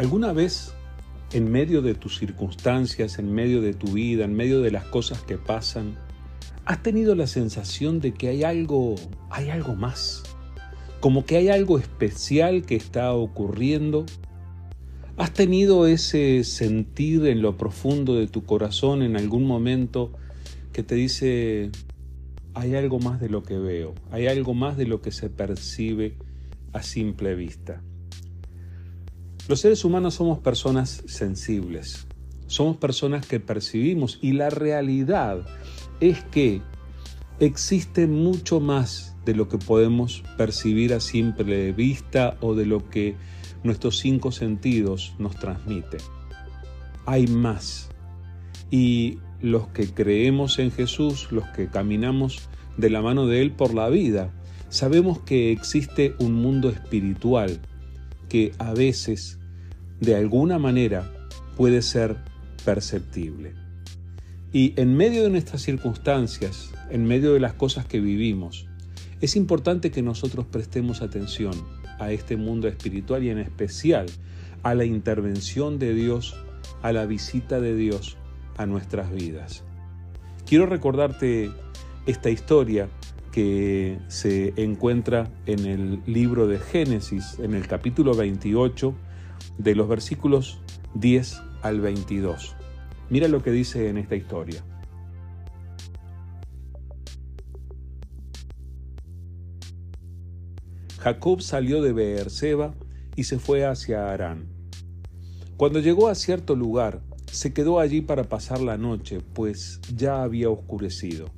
¿Alguna vez en medio de tus circunstancias, en medio de tu vida, en medio de las cosas que pasan, has tenido la sensación de que hay algo, hay algo más? Como que hay algo especial que está ocurriendo. ¿Has tenido ese sentir en lo profundo de tu corazón en algún momento que te dice, hay algo más de lo que veo, hay algo más de lo que se percibe a simple vista? Los seres humanos somos personas sensibles, somos personas que percibimos y la realidad es que existe mucho más de lo que podemos percibir a simple vista o de lo que nuestros cinco sentidos nos transmiten. Hay más. Y los que creemos en Jesús, los que caminamos de la mano de Él por la vida, sabemos que existe un mundo espiritual que a veces de alguna manera puede ser perceptible. Y en medio de nuestras circunstancias, en medio de las cosas que vivimos, es importante que nosotros prestemos atención a este mundo espiritual y en especial a la intervención de Dios, a la visita de Dios a nuestras vidas. Quiero recordarte esta historia que se encuentra en el libro de Génesis, en el capítulo 28, de los versículos 10 al 22. Mira lo que dice en esta historia. Jacob salió de Beerseba y se fue hacia Harán. Cuando llegó a cierto lugar, se quedó allí para pasar la noche, pues ya había oscurecido.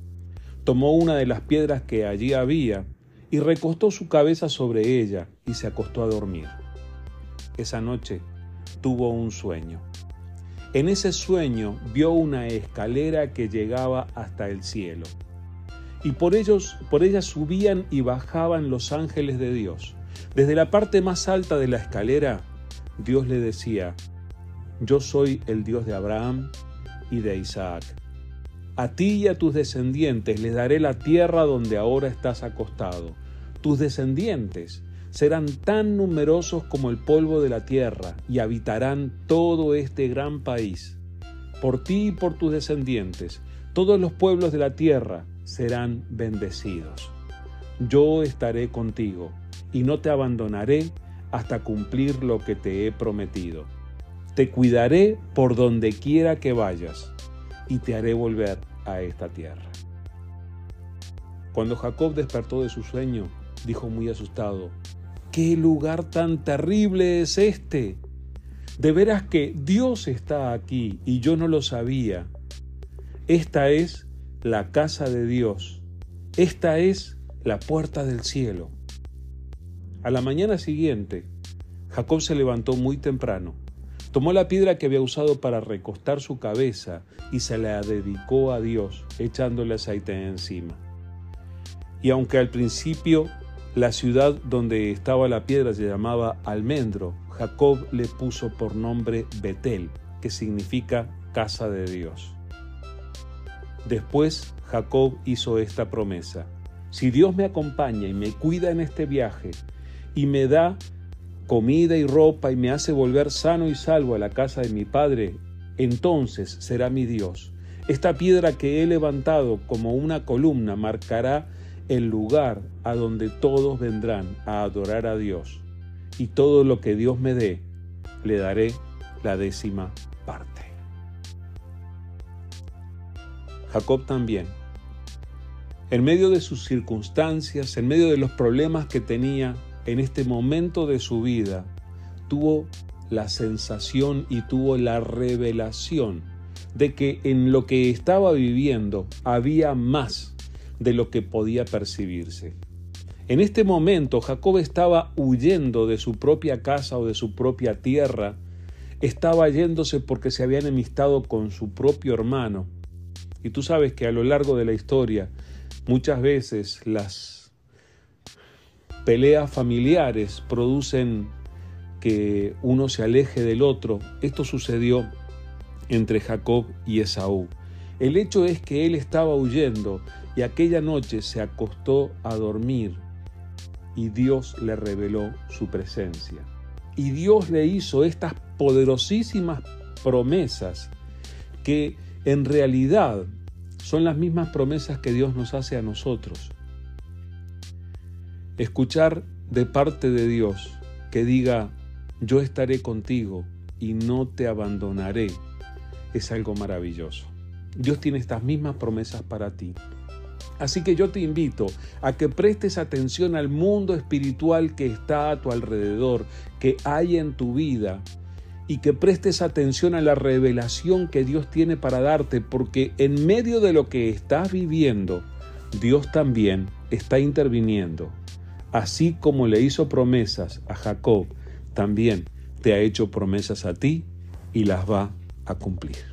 Tomó una de las piedras que allí había y recostó su cabeza sobre ella y se acostó a dormir esa noche tuvo un sueño. En ese sueño vio una escalera que llegaba hasta el cielo. Y por ellos, por ella subían y bajaban los ángeles de Dios. Desde la parte más alta de la escalera, Dios le decía, Yo soy el Dios de Abraham y de Isaac. A ti y a tus descendientes les daré la tierra donde ahora estás acostado. Tus descendientes serán tan numerosos como el polvo de la tierra y habitarán todo este gran país. Por ti y por tus descendientes, todos los pueblos de la tierra serán bendecidos. Yo estaré contigo y no te abandonaré hasta cumplir lo que te he prometido. Te cuidaré por donde quiera que vayas y te haré volver a esta tierra. Cuando Jacob despertó de su sueño, dijo muy asustado, ¿Qué lugar tan terrible es este? De veras que Dios está aquí y yo no lo sabía. Esta es la casa de Dios. Esta es la puerta del cielo. A la mañana siguiente, Jacob se levantó muy temprano, tomó la piedra que había usado para recostar su cabeza y se la dedicó a Dios, echándole aceite encima. Y aunque al principio la ciudad donde estaba la piedra se llamaba Almendro. Jacob le puso por nombre Betel, que significa casa de Dios. Después Jacob hizo esta promesa. Si Dios me acompaña y me cuida en este viaje y me da comida y ropa y me hace volver sano y salvo a la casa de mi padre, entonces será mi Dios. Esta piedra que he levantado como una columna marcará el lugar a donde todos vendrán a adorar a Dios, y todo lo que Dios me dé, le daré la décima parte. Jacob también, en medio de sus circunstancias, en medio de los problemas que tenía en este momento de su vida, tuvo la sensación y tuvo la revelación de que en lo que estaba viviendo había más de lo que podía percibirse. En este momento Jacob estaba huyendo de su propia casa o de su propia tierra, estaba yéndose porque se había enemistado con su propio hermano. Y tú sabes que a lo largo de la historia muchas veces las peleas familiares producen que uno se aleje del otro. Esto sucedió entre Jacob y Esaú. El hecho es que él estaba huyendo y aquella noche se acostó a dormir y Dios le reveló su presencia. Y Dios le hizo estas poderosísimas promesas que en realidad son las mismas promesas que Dios nos hace a nosotros. Escuchar de parte de Dios que diga, yo estaré contigo y no te abandonaré, es algo maravilloso. Dios tiene estas mismas promesas para ti. Así que yo te invito a que prestes atención al mundo espiritual que está a tu alrededor, que hay en tu vida, y que prestes atención a la revelación que Dios tiene para darte, porque en medio de lo que estás viviendo, Dios también está interviniendo. Así como le hizo promesas a Jacob, también te ha hecho promesas a ti y las va a cumplir.